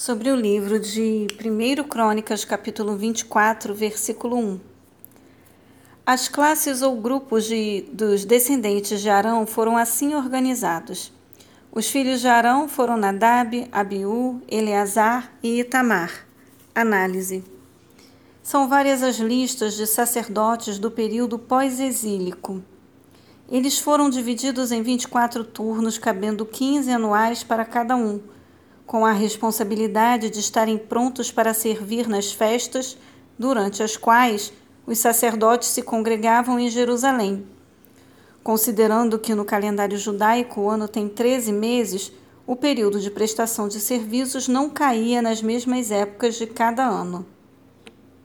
sobre o livro de 1 Crônicas, capítulo 24, versículo 1. As classes ou grupos de, dos descendentes de Arão foram assim organizados. Os filhos de Arão foram Nadab, Abiú, Eleazar e Itamar. Análise. São várias as listas de sacerdotes do período pós-exílico. Eles foram divididos em 24 turnos, cabendo 15 anuais para cada um com a responsabilidade de estarem prontos para servir nas festas, durante as quais os sacerdotes se congregavam em Jerusalém. Considerando que no calendário judaico o ano tem 13 meses, o período de prestação de serviços não caía nas mesmas épocas de cada ano.